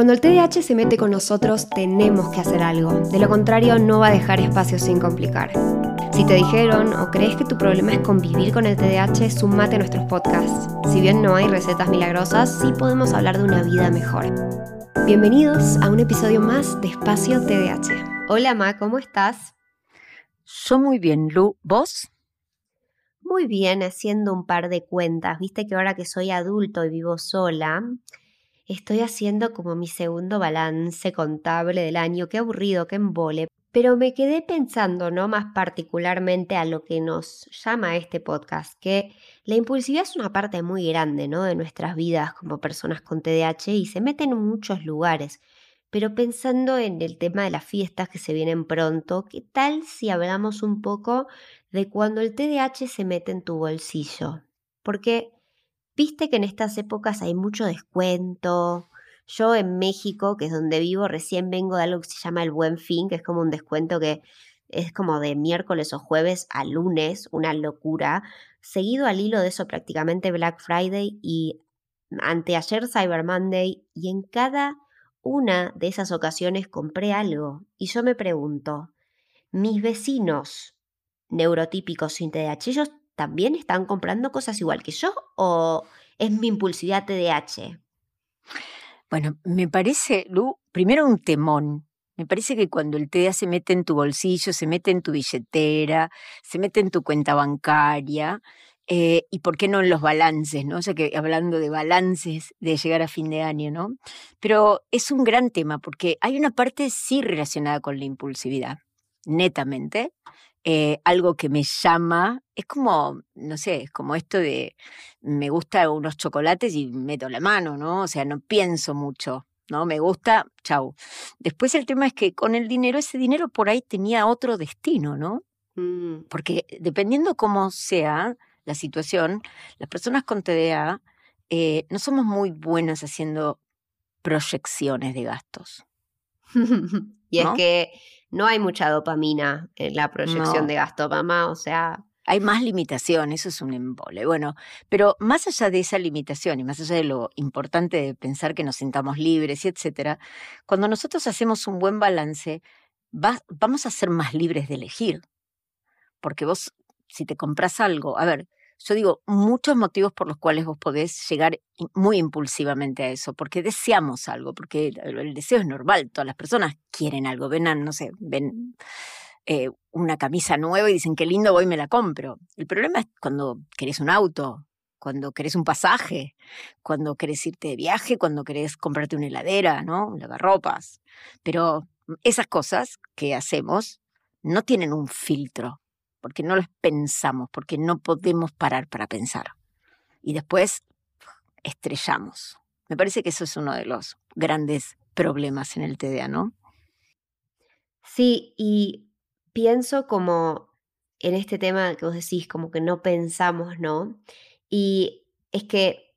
Cuando el TDAH se mete con nosotros, tenemos que hacer algo. De lo contrario, no va a dejar espacio sin complicar. Si te dijeron o crees que tu problema es convivir con el TDAH, sumate a nuestros podcasts. Si bien no hay recetas milagrosas, sí podemos hablar de una vida mejor. Bienvenidos a un episodio más de Espacio TDAH. Hola, Ma, ¿cómo estás? Yo muy bien, Lu. ¿Vos? Muy bien, haciendo un par de cuentas. Viste que ahora que soy adulto y vivo sola, Estoy haciendo como mi segundo balance contable del año, qué aburrido, qué embole. Pero me quedé pensando, ¿no? Más particularmente a lo que nos llama este podcast, que la impulsividad es una parte muy grande, ¿no? De nuestras vidas como personas con TDAH y se mete en muchos lugares. Pero pensando en el tema de las fiestas que se vienen pronto, ¿qué tal si hablamos un poco de cuando el TDAH se mete en tu bolsillo? Porque Viste que en estas épocas hay mucho descuento. Yo en México, que es donde vivo, recién vengo de algo que se llama el Buen Fin, que es como un descuento que es como de miércoles o jueves a lunes, una locura. Seguido al hilo de eso prácticamente Black Friday y anteayer Cyber Monday y en cada una de esas ocasiones compré algo y yo me pregunto, mis vecinos neurotípicos sin TDAH, también están comprando cosas igual que yo o es mi impulsividad TDAH? Bueno, me parece, Lu, primero un temón. Me parece que cuando el TDA se mete en tu bolsillo, se mete en tu billetera, se mete en tu cuenta bancaria, eh, y por qué no en los balances, ¿no? O sea que hablando de balances de llegar a fin de año, ¿no? Pero es un gran tema porque hay una parte sí relacionada con la impulsividad, netamente, eh, algo que me llama, es como, no sé, es como esto de, me gusta unos chocolates y meto la mano, ¿no? O sea, no pienso mucho, ¿no? Me gusta, chau. Después el tema es que con el dinero, ese dinero por ahí tenía otro destino, ¿no? Mm. Porque dependiendo cómo sea la situación, las personas con TDA eh, no somos muy buenas haciendo proyecciones de gastos. y es que no hay mucha dopamina en la proyección de gasto, mamá, o sea... Hay más limitación, eso es un embole. Bueno, pero más allá de esa limitación y más allá de lo importante de pensar que nos sintamos libres y etcétera, cuando nosotros hacemos un buen balance, vamos a ser más libres de elegir. Porque vos, si te compras algo, a ver, yo digo, muchos motivos por los cuales vos podés llegar muy impulsivamente a eso, porque deseamos algo, porque el, deseo es normal, todas las personas quieren algo, ven, no sé, ven eh, una camisa nueva y dicen, qué lindo, voy y me la compro. El problema es cuando querés un auto, cuando querés un pasaje, cuando querés irte de viaje, cuando querés comprarte una heladera, ¿no? Lavarropas. Pero esas cosas que hacemos no tienen un filtro porque no las pensamos, porque no podemos parar para pensar. Y después estrellamos. Me parece que eso es uno de los grandes problemas en el TDA, ¿no? Sí, y pienso como en este tema que vos decís, como que no pensamos, ¿no? Y es que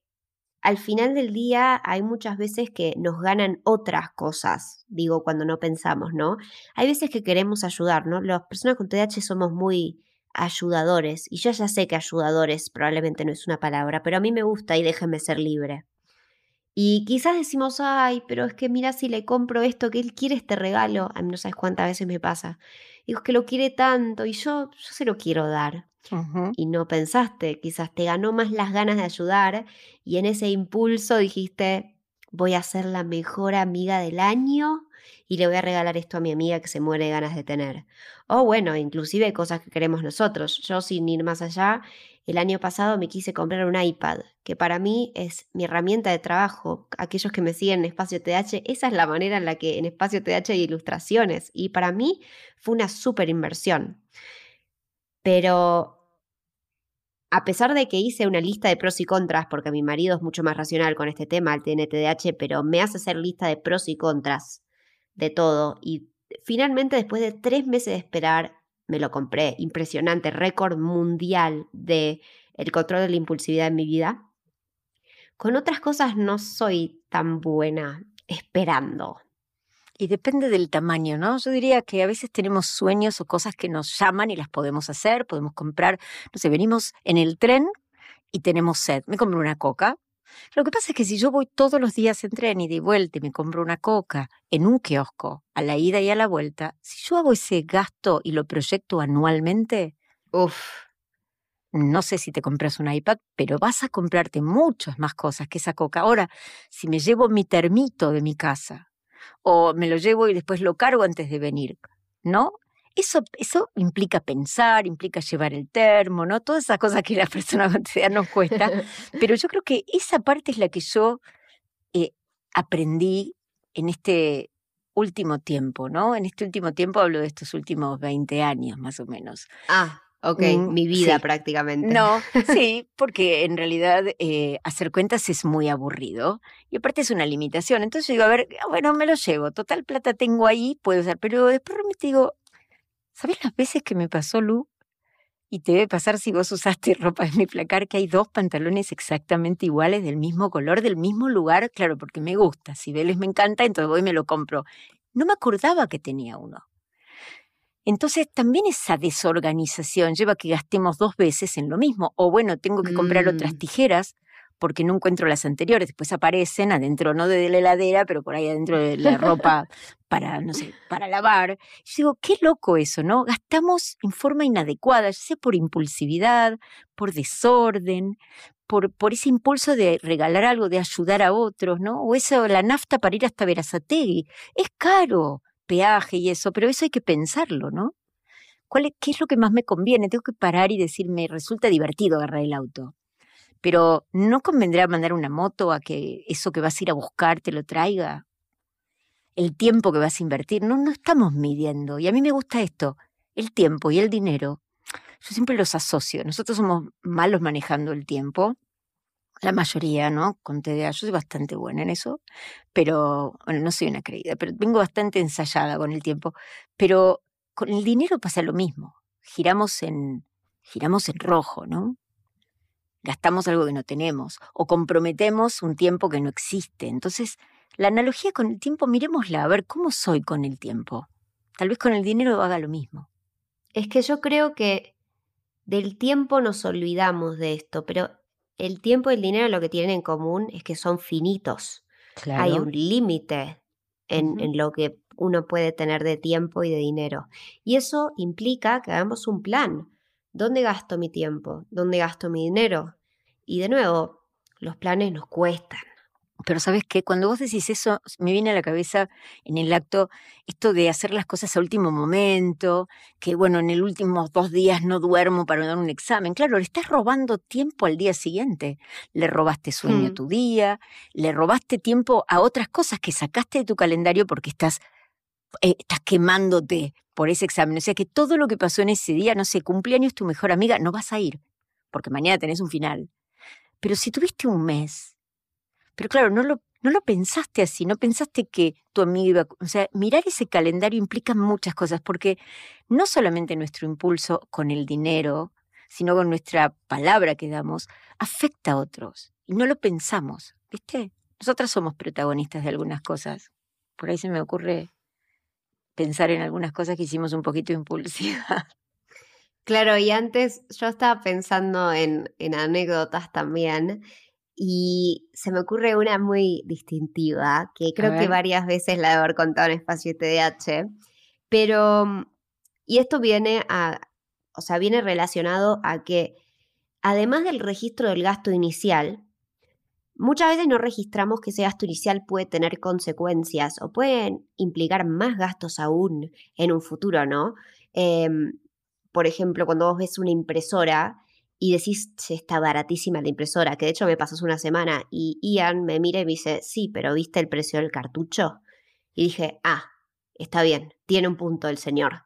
al final del día hay muchas veces que nos ganan otras cosas, digo, cuando no pensamos, ¿no? Hay veces que queremos ayudar, ¿no? Las personas con TDAH somos muy ayudadores, y yo ya sé que ayudadores probablemente no es una palabra, pero a mí me gusta y déjeme ser libre. Y quizás decimos, ay, pero es que mira si le compro esto, que él quiere este regalo, a mí no sabes cuántas veces me pasa. Digo, es que lo quiere tanto y yo, yo se lo quiero dar y no pensaste, quizás te ganó más las ganas de ayudar y en ese impulso dijiste, voy a ser la mejor amiga del año y le voy a regalar esto a mi amiga que se muere de ganas de tener. O bueno, inclusive cosas que queremos nosotros. Yo sin ir más allá, el año pasado me quise comprar un iPad, que para mí es mi herramienta de trabajo. Aquellos que me siguen en Espacio TH, esa es la manera en la que en Espacio TH hay ilustraciones y para mí fue una súper inversión. Pero a pesar de que hice una lista de pros y contras, porque mi marido es mucho más racional con este tema, el TNTDH, pero me hace hacer lista de pros y contras de todo. Y finalmente, después de tres meses de esperar, me lo compré. Impresionante, récord mundial de el control de la impulsividad en mi vida. Con otras cosas no soy tan buena esperando. Y depende del tamaño, ¿no? Yo diría que a veces tenemos sueños o cosas que nos llaman y las podemos hacer, podemos comprar, no sé, venimos en el tren y tenemos sed. Me compro una coca Lo que pasa es que si yo voy todos los días en tren y de vuelta y me compro una coca en un kiosco, a la ida y a la vuelta, si yo hago ese gasto y lo proyecto anualmente, Uf, no sé si te compras un iPad, pero vas a comprarte muchas más cosas que esa coca. Ahora, si me llevo mi termito de mi casa, o me lo llevo y después lo cargo antes de venir, ¿no? Eso, eso implica pensar, implica llevar el termo, ¿no? Todas esas cosas que la persona cotidiana nos cuesta. Pero yo creo que esa parte es la que yo eh, aprendí en este último tiempo, ¿no? En este último tiempo hablo de estos últimos 20 años, más o menos. ah, ok, Mm, mi vida sí. prácticamente. No, sí, porque en realidad eh, hacer cuentas es muy aburrido y aparte es una limitación. Entonces yo digo, a ver, ah, bueno, me lo llevo, total plata tengo ahí, puedo usar, pero después realmente digo, ¿sabes las veces que me pasó, Lu? Y te debe pasar si vos usaste ropa en mi placar, que hay dos pantalones exactamente iguales, del mismo color, del mismo lugar, claro, porque me gusta. Si Vélez me encanta, entonces voy y me lo compro. No me acordaba que tenía uno. Entonces también esa desorganización lleva a que gastemos dos veces en lo mismo. O bueno, tengo que comprar otras Mm. tijeras porque no encuentro las anteriores. Después aparecen adentro, no de la heladera, pero por ahí adentro de la ropa para, no sé, para lavar. Yo digo, qué loco eso, ¿no? Gastamos en forma inadecuada, ya sea por impulsividad, por desorden, por, por ese impulso de regalar algo, de ayudar a otros, ¿no? O eso, la nafta para ir hasta Verazategui. Es caro, peaje y eso, pero eso hay que pensarlo, ¿no? ¿Cuál es, ¿Qué es lo que más me conviene? Tengo que parar y decir, me resulta divertido agarrar el auto. Pero ¿no convendrá mandar una moto a que eso que vas a ir a buscar te lo traiga? El tiempo que vas a invertir, no, no estamos midiendo. Y a mí me gusta esto, el tiempo y el dinero. Yo siempre los asocio. Nosotros somos malos manejando el tiempo, la mayoría, ¿no? Con TDA, yo soy bastante buena en eso, pero, bueno, no soy una creída, pero vengo bastante ensayada con el tiempo. Pero con el dinero pasa lo mismo. Giramos en, giramos en rojo, ¿no? Gastamos algo que no tenemos o comprometemos un tiempo que no existe. Entonces, la analogía con el tiempo, miremosla, a ver cómo soy con el tiempo. Tal vez con el dinero haga lo mismo. Es que yo creo que del tiempo nos olvidamos de esto, pero el tiempo y el dinero lo que tienen en común es que son finitos. Claro. Hay un límite en, en lo que uno puede tener de tiempo y de dinero. Y eso implica que hagamos un plan. ¿Dónde gasto mi tiempo? ¿Dónde gasto mi dinero? Y de nuevo, los planes nos cuestan. Pero sabes qué, cuando vos decís eso, me viene a la cabeza en el acto esto de hacer las cosas a último momento, que bueno, en el últimos dos días no duermo para dar un examen. Claro, le estás robando tiempo al día siguiente. Le robaste sueño a Hmm. tu día, le robaste tiempo a otras cosas que sacaste de tu calendario porque estás, eh, estás quemándote por ese examen. O sea que todo lo que pasó en ese día, no sé, cumpleaños tu mejor amiga, no vas a ir, porque mañana tenés un final. Pero si tuviste un mes, pero claro, no lo, no lo pensaste así, no pensaste que tu amigo iba... O sea, mirar ese calendario implica muchas cosas, porque no solamente nuestro impulso con el dinero, sino con nuestra palabra que damos, afecta a otros. Y no lo pensamos, ¿viste? Nosotras somos protagonistas de algunas cosas. Por ahí se me ocurre pensar en algunas cosas que hicimos un poquito impulsivas. Claro, y antes yo estaba pensando en, en anécdotas también y se me ocurre una muy distintiva que creo que varias veces la de haber contado en Espacio TDH, pero, mm, y esto viene a, o sea, viene relacionado a que además del registro del gasto inicial, muchas veces no registramos que ese gasto inicial puede tener consecuencias o pueden implicar más gastos aún en un futuro, ¿no? Em, por ejemplo, cuando vos ves una impresora y decís, "Che, está baratísima la impresora, que de hecho me pasó hace una semana y Ian me mira y me dice, sí, pero ¿viste el precio del cartucho? Y dije, ah, está bien, tiene un punto el señor.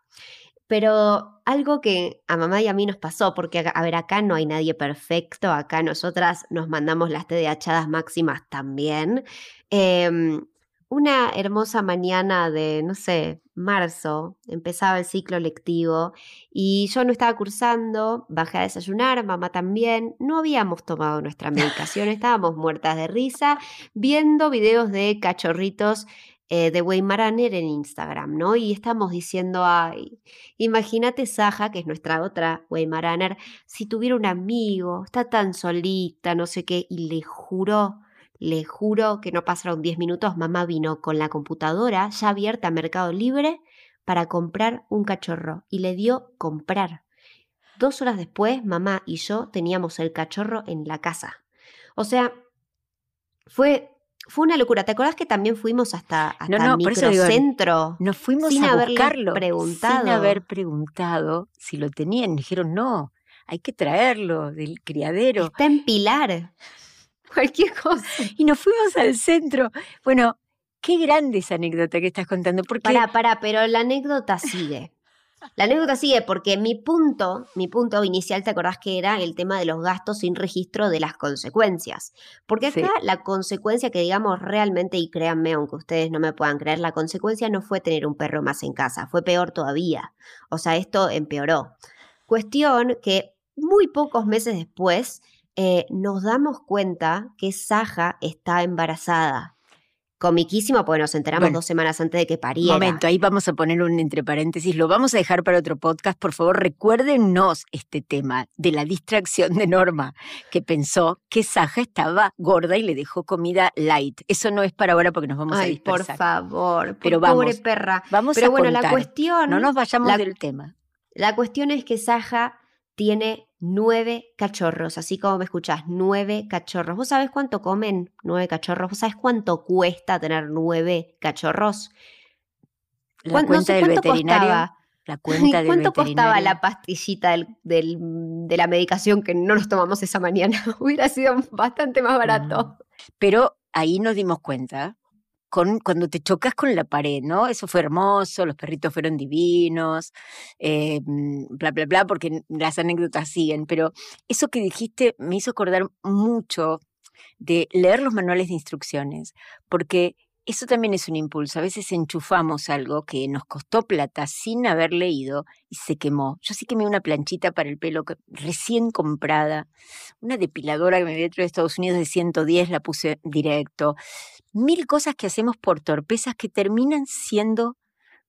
Pero algo que a mamá y a mí nos pasó, porque a ver, acá no hay nadie perfecto, acá nosotras nos mandamos las TDAchadas máximas también. Em, una hermosa mañana de, no sé, marzo, empezaba el ciclo lectivo y yo no estaba cursando, bajé a desayunar, mamá también, no habíamos tomado nuestra medicación, estábamos muertas de risa, viendo videos de cachorritos eh, de Weimaraner en Instagram, ¿no? Y estamos diciendo, ay, imagínate Saja, que es nuestra otra Weimaraner, si tuviera un amigo, está tan solita, no sé qué, y le juro, le juro que no pasaron 10 minutos, mamá vino con la computadora ya abierta a Mercado Libre para comprar un cachorro y le dio comprar. Dos horas después, mamá y yo teníamos el cachorro en la casa. O sea, fue fue una locura. ¿Te acordás que también fuimos hasta, hasta no, no, el microcentro? nos fuimos sin a buscarlo. preguntado. Sin haber preguntado si lo tenían. Dijeron, no, hay que traerlo del criadero. Está en Pilar. Cualquier cosa. Y nos fuimos al centro. Bueno, qué grande esa anécdota que estás contando. Porque Pará, pará, pero la anécdota sigue. La anécdota sigue porque mi punto, mi punto inicial, ¿te acordás que era el tema de los gastos sin registro de las consecuencias? Porque acá Sí. la consecuencia que digamos realmente, y créanme, aunque ustedes no me puedan creer, la consecuencia no fue tener un perro más en casa, fue peor todavía. O sea, esto empeoró. Cuestión que muy pocos meses después eh, nos damos cuenta que Saja está embarazada. Comiquísimo porque nos enteramos Bueno. dos semanas antes de que pariera. Momento, ahí vamos a poner un entre paréntesis. Lo vamos a dejar para otro podcast. Por favor, recuérdenos este tema de la distracción de Norma, que pensó que Saja estaba gorda y le dejó comida light. Eso no es para ahora porque nos vamos a por dispersar. favor, por Pero pobre perra. Vamos Pero a bueno, la cuestión, No nos vayamos la- del tema. la cuestión es que Saja tiene nueve cachorros, así como me escuchás, nueve cachorros. ¿Vos sabés cuánto comen nueve cachorros? ¿Vos sabés cuánto cuesta tener nueve cachorros? La ¿Cuán- no cuenta sé del veterinario. costaba. La cuenta del ¿Cuánto costaba la pastillita del- del- de la medicación que no nos tomamos esa mañana? Hubiera sido bastante más barato. Pero ahí nos dimos cuenta, cuando te chocas con la pared, ¿no? Eso fue hermoso, los perritos fueron divinos, eh, mm, bla, bla, bla, porque las anécdotas siguen, pero eso que dijiste me hizo acordar mucho de leer los manuales de instrucciones, porque eso también es un impulso. A veces enchufamos algo que nos costó plata sin haber leído y se quemó. Yo sí quemé una planchita para el pelo recién comprada, una depiladora que me había traído de Estados Unidos de 110, la puse directo. Mil cosas que hacemos por torpezas que terminan siendo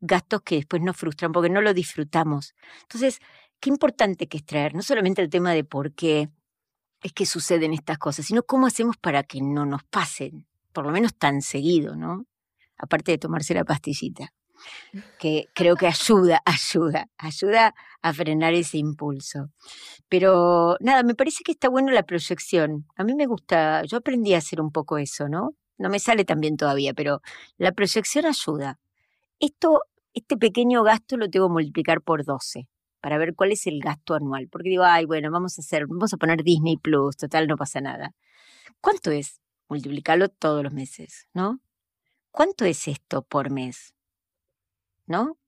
gastos que después nos frustran porque no lo disfrutamos. Entonces, qué importante que es traer no solamente el tema de por qué es que suceden estas cosas, sino cómo hacemos para que no nos pasen, por lo menos tan seguido, ¿no? Aparte de tomarse la pastillita, que creo que ayuda, ayuda, ayuda a frenar ese impulso. Pero nada, me parece que está bueno la proyección. A mí me gusta, yo aprendí a hacer un poco eso, ¿no? No me sale tan bien todavía, pero la proyección ayuda. Esto, este pequeño gasto lo tengo que multiplicar por 12 para ver cuál es el gasto anual. Porque digo, ay, bueno, vamos a hacer, vamos a poner Disney Plus, total, no pasa nada. ¿Cuánto es? Multiplicarlo todos los meses, ¿no? ¿Cuánto es esto por mes? ¿No?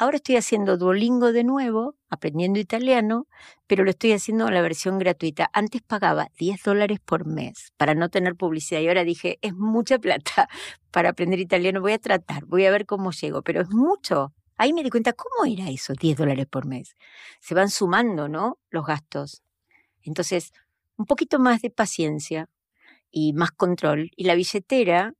Ahora estoy haciendo Duolingo de nuevo, aprendiendo italiano, pero lo estoy haciendo en la versión gratuita. Antes pagaba 10 dólares por mes para no tener publicidad y ahora dije, es mucha plata para aprender italiano, voy a tratar, voy a ver cómo llego, pero es mucho. Ahí me di cuenta, ¿cómo era eso, 10 dólares por mes? Se van sumando, ¿no? Los gastos. Entonces, un poquito más de paciencia y más control. Y la billetera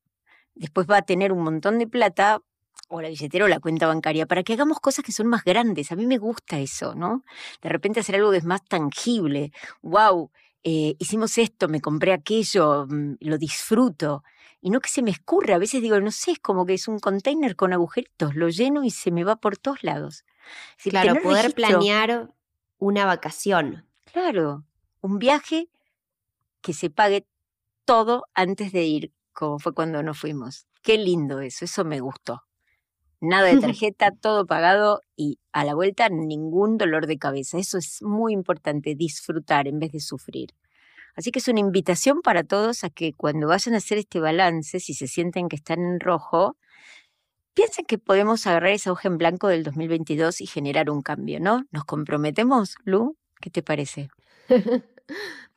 después va a tener un montón de plata, o la billetera o la cuenta bancaria, para que hagamos cosas que son más grandes. A mí me gusta eso, ¿no? De repente hacer algo que es más tangible. ¡Wow! eh, hicimos esto, me compré aquello, mm, lo disfruto. Y no que se me escurra, a veces digo, no sé, es como que es un container con agujeritos, lo lleno y se me va por todos lados. Es decir, Claro, poder registro- planear una vacación. Claro, un viaje que se pague todo antes de ir, como fue cuando nos fuimos. Qué lindo eso, eso me gustó. Nada de tarjeta, todo pagado y a la vuelta ningún dolor de cabeza. Eso es muy importante, disfrutar en vez de sufrir. Así que es una invitación para todos a que cuando vayan a hacer este balance, si se sienten que están en rojo, piensen que podemos agarrar esa hoja en blanco del 2022 y generar un cambio, ¿no? ¿Nos comprometemos, Lu? ¿Qué te parece?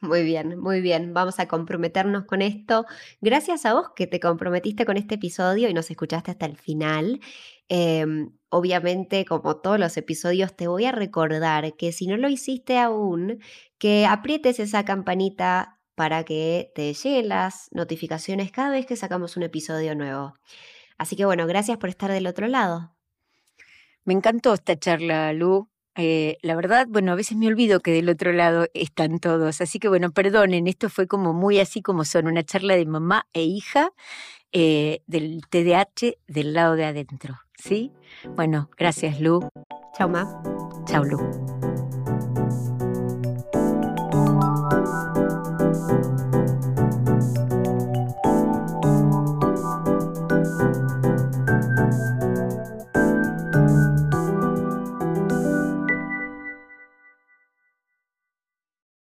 Muy bien, muy bien. Vamos a comprometernos con esto. Gracias a vos que te comprometiste con este episodio y nos escuchaste hasta el final. Em, obviamente, como todos los episodios, te voy a recordar que si no lo hiciste aún, que aprietes esa campanita para que te lleguen las notificaciones cada vez que sacamos un episodio nuevo. Así que bueno, gracias por estar del otro lado. Me encantó esta charla, Lu. Eh, la verdad, bueno, a veces me olvido que del otro lado están todos, así que bueno, perdonen, esto fue como muy así como son, una charla de mamá e hija eh, del TDAH del lado de adentro, ¿sí? Bueno, gracias Lu. Chao, Ma. Chao, Lu.